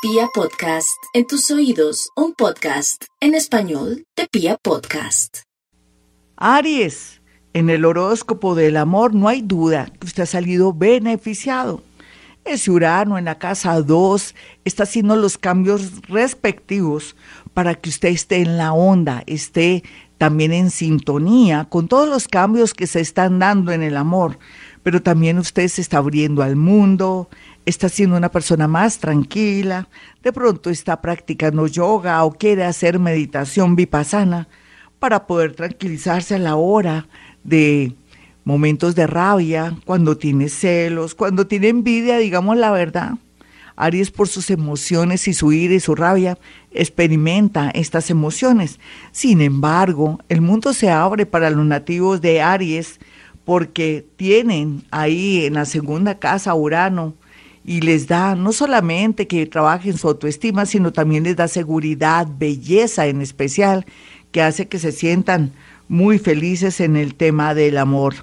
Pia Podcast, en tus oídos, un podcast en español de Pia Podcast. Aries, en el horóscopo del amor no hay duda que usted ha salido beneficiado. Ese Urano en la casa 2 está haciendo los cambios respectivos para que usted esté en la onda, esté también en sintonía con todos los cambios que se están dando en el amor. Pero también usted se está abriendo al mundo, está siendo una persona más tranquila, de pronto está practicando yoga o quiere hacer meditación vipassana para poder tranquilizarse a la hora de momentos de rabia, cuando tiene celos, cuando tiene envidia, digamos la verdad. Aries por sus emociones y su ira y su rabia experimenta estas emociones. Sin embargo, el mundo se abre para los nativos de Aries porque tienen ahí en la segunda casa Urano, y les da no solamente que trabajen su autoestima, sino también les da seguridad, belleza en especial, que hace que se sientan muy felices en el tema del amor.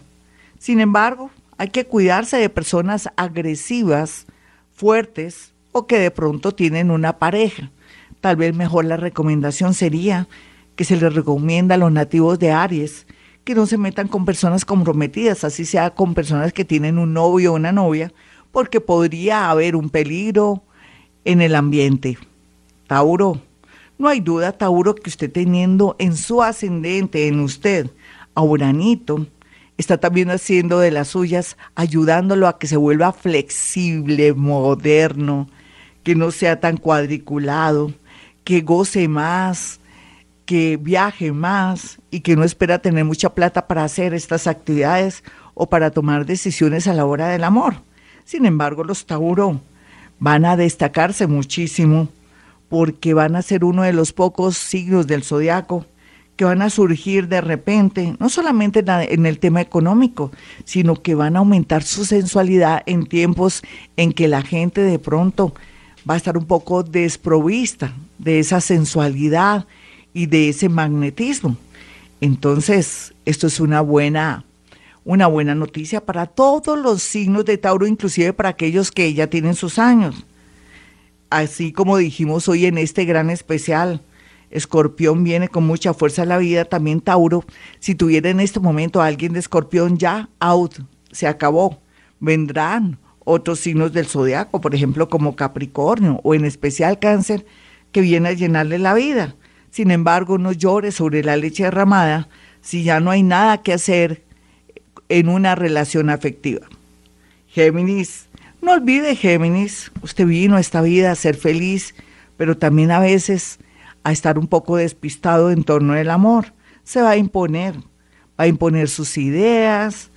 Sin embargo, hay que cuidarse de personas agresivas, fuertes o que de pronto tienen una pareja. Tal vez mejor la recomendación sería que se les recomienda a los nativos de Aries que no se metan con personas comprometidas, así sea con personas que tienen un novio o una novia, porque podría haber un peligro en el ambiente. Tauro, no hay duda, Tauro, que usted teniendo en su ascendente, en usted, a Uranito, está también haciendo de las suyas, ayudándolo a que se vuelva flexible, moderno, que no sea tan cuadriculado, que goce más, que viaje más y que no espera tener mucha plata para hacer estas actividades o para tomar decisiones a la hora del amor. Sin embargo, los Tauro van a destacarse muchísimo porque van a ser uno de los pocos signos del zodiaco que van a surgir de repente, no solamente en el tema económico, sino que van a aumentar su sensualidad en tiempos en que la gente de pronto va a estar un poco desprovista de esa sensualidad y de ese magnetismo. Entonces, esto es una buena una buena noticia para todos los signos de Tauro, inclusive para aquellos que ya tienen sus años. Así como dijimos hoy en este gran especial, Escorpión viene con mucha fuerza a la vida, también Tauro. Si tuviera en este momento a alguien de Escorpión ya out, se acabó. Vendrán otros signos del zodiaco, por ejemplo, como Capricornio o en especial Cáncer, que viene a llenarle la vida. Sin embargo, no llore sobre la leche derramada si ya no hay nada que hacer en una relación afectiva. Géminis, no olvide Géminis, usted vino a esta vida a ser feliz, pero también a veces a estar un poco despistado en torno al amor. Se va a imponer, va a imponer sus ideas,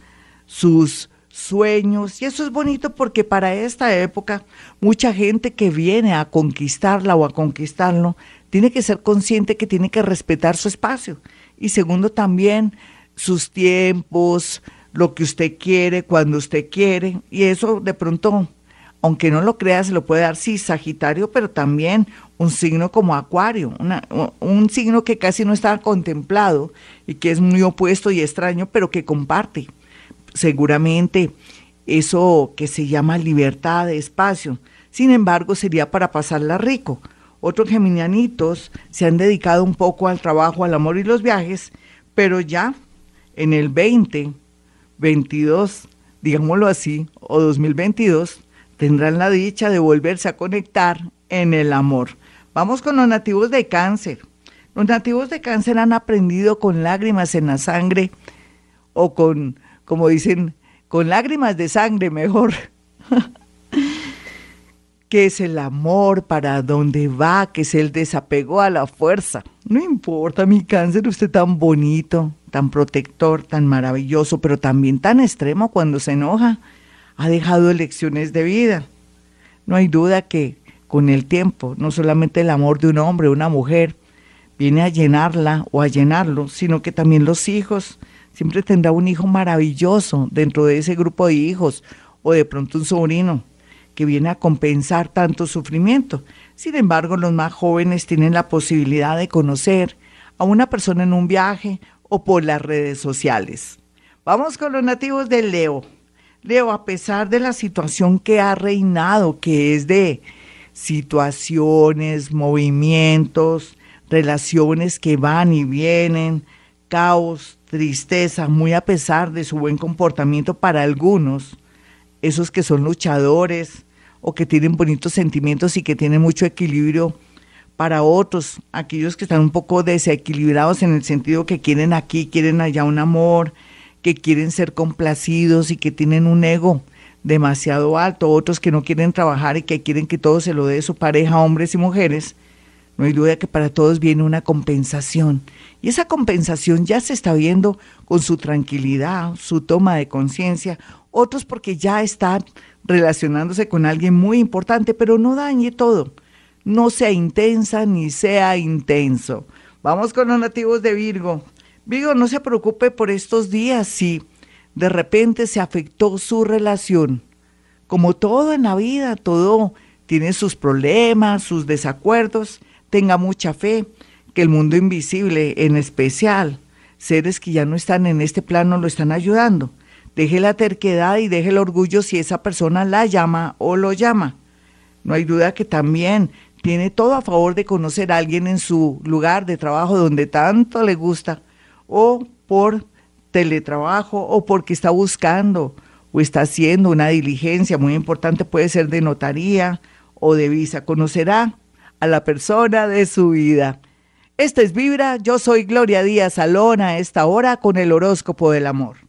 sus sueños, y eso es bonito porque para esta época mucha gente que viene a conquistarla o a conquistarlo tiene que ser consciente que tiene que respetar su espacio. Y segundo, también sus tiempos, lo que usted quiere, cuando usted quiere, y eso de pronto, aunque no lo crea, se lo puede dar, sí, Sagitario, pero también un signo como Acuario, un signo que casi no está contemplado y que es muy opuesto y extraño, pero que comparte seguramente eso que se llama libertad de espacio. Sin embargo, sería para pasarla rico. Otros geminianitos se han dedicado un poco al trabajo, al amor y los viajes, pero ya en el 20 22, digámoslo así, o 2022, tendrán la dicha de volverse a conectar en el amor. Vamos con los nativos de cáncer. Los nativos de cáncer han aprendido con lágrimas en la sangre o con, como dicen, con lágrimas de sangre mejor. que es el amor, para dónde va, que es el desapego a la fuerza. No importa mi cáncer, usted tan bonito, tan protector, tan maravilloso, pero también tan extremo cuando se enoja. Ha dejado lecciones de vida. No hay duda que con el tiempo, no solamente el amor de un hombre o una mujer viene a llenarla o a llenarlo, sino que también los hijos. Siempre tendrá un hijo maravilloso dentro de ese grupo de hijos o de pronto un sobrino que viene a compensar tanto sufrimiento. Sin embargo, los más jóvenes tienen la posibilidad de conocer a una persona en un viaje o por las redes sociales. Vamos con los nativos de Leo. Leo, a pesar de la situación que ha reinado, que es de situaciones, movimientos, relaciones que van y vienen, caos, tristeza, muy a pesar de su buen comportamiento para algunos, esos que son luchadores o que tienen bonitos sentimientos y que tienen mucho equilibrio, para otros, aquellos que están un poco desequilibrados en el sentido que quieren aquí, quieren allá un amor, que quieren ser complacidos y que tienen un ego demasiado alto, otros que no quieren trabajar y que quieren que todo se lo dé su pareja, hombres y mujeres, no hay duda que para todos viene una compensación. Y esa compensación ya se está viendo con su tranquilidad, su toma de conciencia, otros porque ya están relacionándose con alguien muy importante, pero no dañe todo. No sea intensa ni sea intenso. Vamos con los nativos de Virgo. Virgo, no se preocupe por estos días si de repente se afectó su relación. Como todo en la vida, todo tiene sus problemas, sus desacuerdos tenga mucha fe, que el mundo invisible, en especial, seres que ya no están en este plano, lo están ayudando. Deje la terquedad y deje el orgullo si esa persona la llama o lo llama. No hay duda que también tiene todo a favor de conocer a alguien en su lugar de trabajo donde tanto le gusta, o por teletrabajo, o porque está buscando o está haciendo una diligencia muy importante, puede ser de notaría o de visa. Conocerá a la persona de su vida. Esta es Vibra, yo soy Gloria Díaz Salón a esta hora con el horóscopo del amor.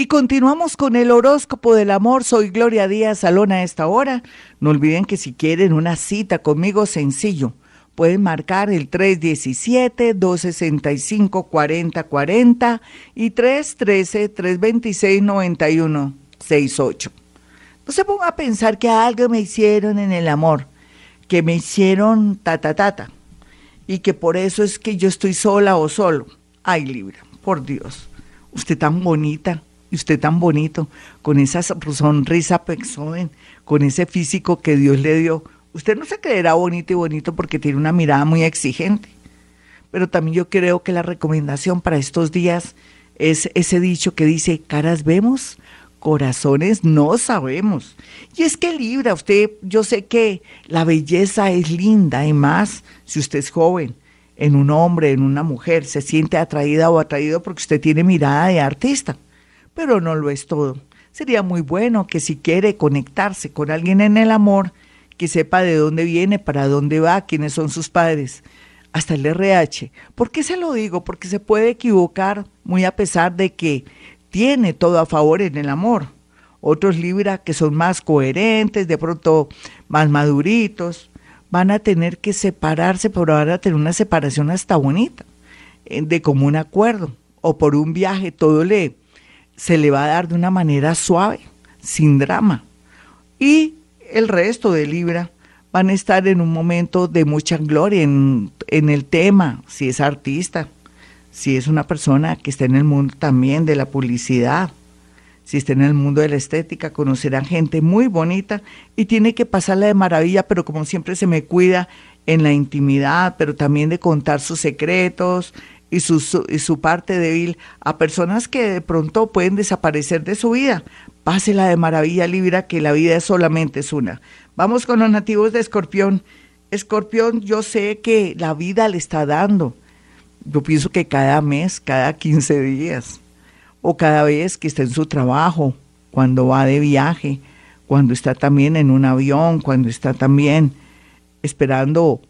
Y continuamos con el horóscopo del amor. Soy Gloria Díaz Salón a esta hora. No olviden que si quieren una cita conmigo sencillo, pueden marcar el 317-265-4040 y 313-326-9168. No se ponga a pensar que algo me hicieron en el amor que me hicieron ta y que por eso es que yo estoy sola o solo. Ay, Libra, por Dios, usted tan bonita y usted tan bonito, con esa sonrisa joven, con ese físico que Dios le dio. Usted no se creerá bonito y bonito porque tiene una mirada muy exigente. Pero también yo creo que la recomendación para estos días es ese dicho que dice, caras vemos, corazones no sabemos. Y es que Libra, usted, yo sé que la belleza es linda, y más si usted es joven, en un hombre, en una mujer, se siente atraída o atraído porque usted tiene mirada de artista, pero no lo es todo. Sería muy bueno que si quiere conectarse con alguien en el amor, que sepa de dónde viene, para dónde va, quiénes son sus padres, hasta el RH. ¿Por qué se lo digo? Porque se puede equivocar muy a pesar de que tiene todo a favor en el amor. Otros Libra que son más coherentes, de pronto más maduritos, van a tener que separarse, pero van a tener una separación hasta bonita, eh, de común acuerdo, o por un viaje, todo le, se le va a dar de una manera suave, sin drama. Y el resto de Libra van a estar en un momento de mucha gloria en, en el tema, si es artista, si es una persona que está en el mundo también de la publicidad, si está en el mundo de la estética, conocerán gente muy bonita y tiene que pasarla de maravilla, pero como siempre se me cuida en la intimidad, pero también de contar sus secretos y su, su, parte débil a personas que de pronto pueden desaparecer de su vida. Pásela de maravilla, Libra, que la vida solamente es una. Vamos con los nativos de Escorpión. Escorpión, yo sé que la vida le está dando yo pienso que cada mes, cada 15 días, o cada vez que está en su trabajo, cuando va de viaje, cuando está también en un avión, cuando está también esperando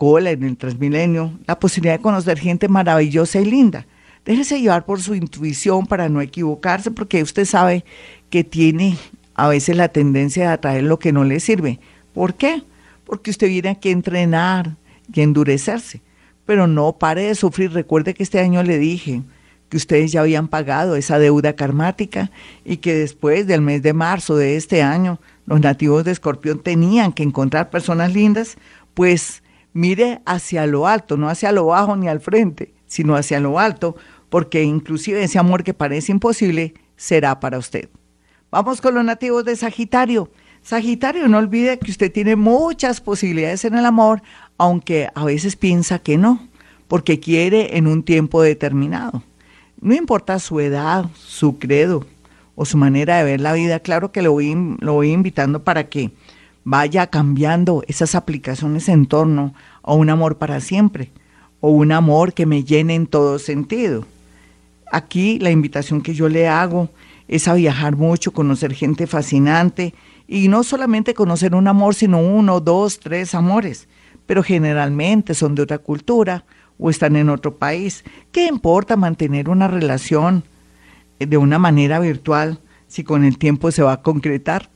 en el Transmilenio, la posibilidad de conocer gente maravillosa y linda. Déjese llevar por su intuición para no equivocarse, porque usted sabe que tiene a veces la tendencia de atraer lo que no le sirve. ¿Por qué? Porque usted viene aquí a entrenar y endurecerse pero no pare de sufrir. Recuerde que este año le dije que ustedes ya habían pagado esa deuda karmática y que después del mes de marzo de este año los nativos de Escorpión tenían que encontrar personas lindas, pues mire hacia lo alto, no hacia lo bajo ni al frente, sino hacia lo alto, porque inclusive ese amor que parece imposible será para usted. Vamos con los nativos de Sagitario. Sagitario, no olvide que usted tiene muchas posibilidades en el amor, aunque a veces piensa que no, porque quiere en un tiempo determinado. No importa su edad, su credo o su manera de ver la vida, claro que lo voy, lo voy invitando para que vaya cambiando esas aplicaciones en torno a un amor para siempre o un amor que me llene en todo sentido. Aquí la invitación que yo le hago es a viajar mucho, conocer gente fascinante y no solamente conocer un amor, sino uno, dos, tres amores, pero generalmente son de otra cultura o están en otro país. ¿Qué importa mantener una relación de una manera virtual si con el tiempo se va a concretar?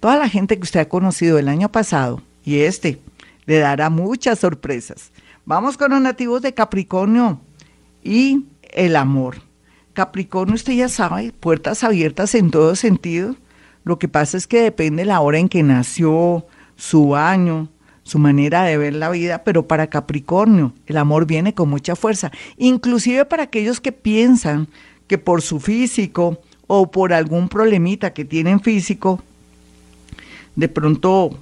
Toda la gente que usted ha conocido el año pasado y este le dará muchas sorpresas. Vamos con los nativos de Capricornio y el amor. Capricornio, usted ya sabe, puertas abiertas en todo sentido. Lo que pasa es que depende la hora en que nació, su año, su manera de ver la vida, pero para Capricornio el amor viene con mucha fuerza, inclusive para aquellos que piensan que por su físico o por algún problemita que tienen físico, de pronto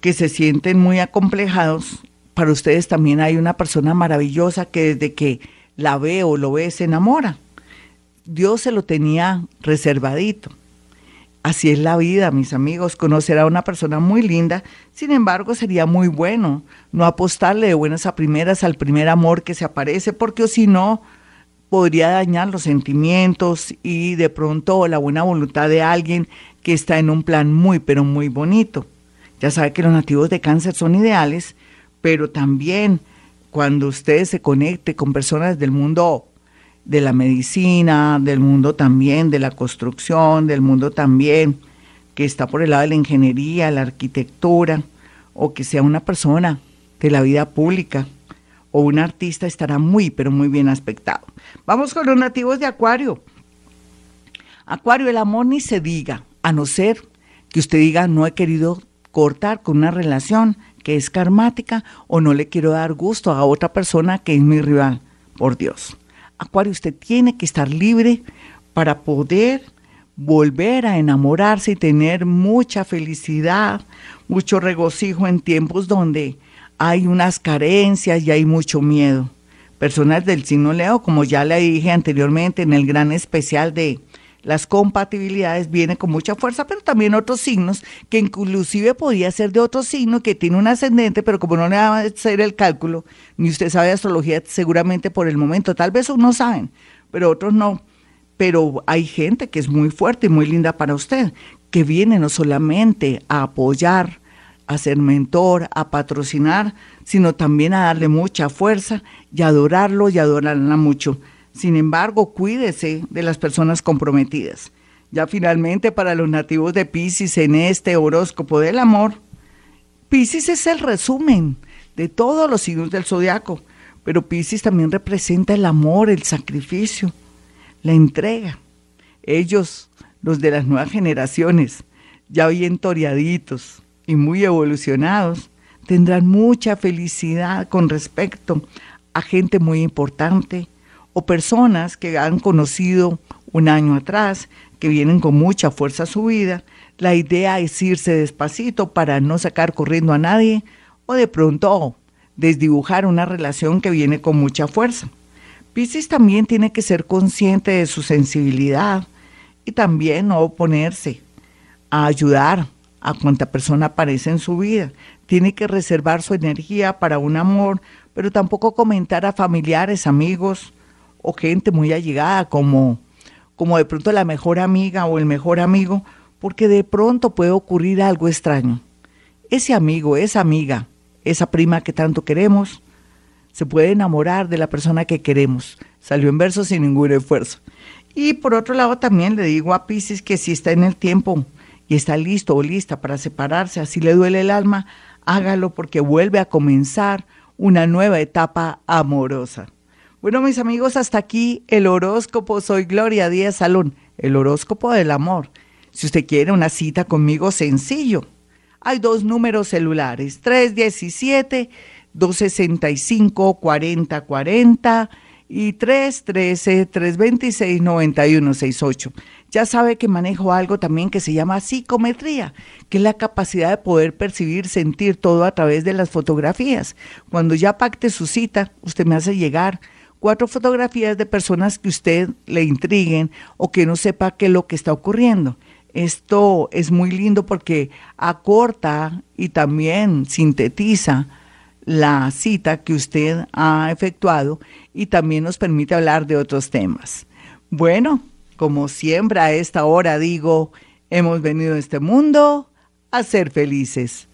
que se sienten muy acomplejados, para ustedes también hay una persona maravillosa que desde que la ve o lo ve se enamora. Dios se lo tenía reservadito. Así es la vida, mis amigos. Conocer a una persona muy linda, sin embargo, sería muy bueno no apostarle de buenas a primeras al primer amor que se aparece, porque si no, podría dañar los sentimientos y de pronto la buena voluntad de alguien que está en un plan muy, pero muy bonito. Ya sabe que los nativos de cáncer son ideales, pero también cuando usted se conecte con personas del mundo de la medicina, del mundo también de la construcción, del mundo también que está por el lado de la ingeniería, la arquitectura, o que sea una persona de la vida pública o un artista, estará muy, pero muy bien aspectado. Vamos con los nativos de Acuario. Acuario, el amor ni se diga a no ser que usted diga no he querido cortar con una relación que es karmática o no le quiero dar gusto a otra persona que es mi rival. Por Dios. Acuario, usted tiene que estar libre para poder volver a enamorarse y tener mucha felicidad, mucho regocijo en tiempos donde hay unas carencias y hay mucho miedo. Personas del signo Leo, como ya le dije anteriormente en el gran especial de las compatibilidades vienen con mucha fuerza, pero también otros signos, que inclusive podía ser de otro signo que tiene un ascendente, pero como no le va a hacer el cálculo, ni usted sabe astrología seguramente por el momento, tal vez unos saben, pero otros no. Pero hay gente que es muy fuerte y muy linda para usted, que viene no solamente a apoyar, a ser mentor, a patrocinar, sino también a darle mucha fuerza y adorarlo y adorarla mucho. Sin embargo, cuídese de las personas comprometidas. Ya finalmente para los nativos de Pisces en este horóscopo del amor, Pisces es el resumen de todos los signos del zodiaco, pero Pisces también representa el amor, el sacrificio, la entrega. Ellos, los de las nuevas generaciones, ya bien toreaditos y muy evolucionados, tendrán mucha felicidad con respecto a gente muy importante, o personas que han conocido un año atrás, que vienen con mucha fuerza a su vida. La idea es irse despacito para no sacar corriendo a nadie o de pronto desdibujar una relación que viene con mucha fuerza. Piscis también tiene que ser consciente de su sensibilidad y también no oponerse a ayudar a cuanta persona aparece en su vida. Tiene que reservar su energía para un amor, pero tampoco comentar a familiares, amigos o gente muy allegada como, como de pronto la mejor amiga o el mejor amigo, porque de pronto puede ocurrir algo extraño. Ese amigo, esa amiga, esa prima que tanto queremos, se puede enamorar de la persona que queremos. Salió en verso sin ningún esfuerzo. Y por otro lado también le digo a Pisces que si está en el tiempo y está listo o lista para separarse, así le duele el alma, hágalo porque vuelve a comenzar una nueva etapa amorosa. Bueno, mis amigos, hasta aquí el horóscopo. Soy Gloria Díaz Salón, el horóscopo del amor. Si usted quiere una cita conmigo, sencillo. Hay dos números celulares, 317-265-4040 y 313-326-9168. Ya sabe que manejo algo también que se llama psicometría, que es la capacidad de poder percibir, sentir todo a través de las fotografías. Cuando ya pacte su cita, usted me hace llegar cuatro fotografías de personas que usted le intriguen o que no sepa qué es lo que está ocurriendo. Esto es muy lindo porque acorta y también sintetiza la cita que usted ha efectuado y también nos permite hablar de otros temas. Bueno, como siempre a esta hora digo, hemos venido a este mundo a ser felices.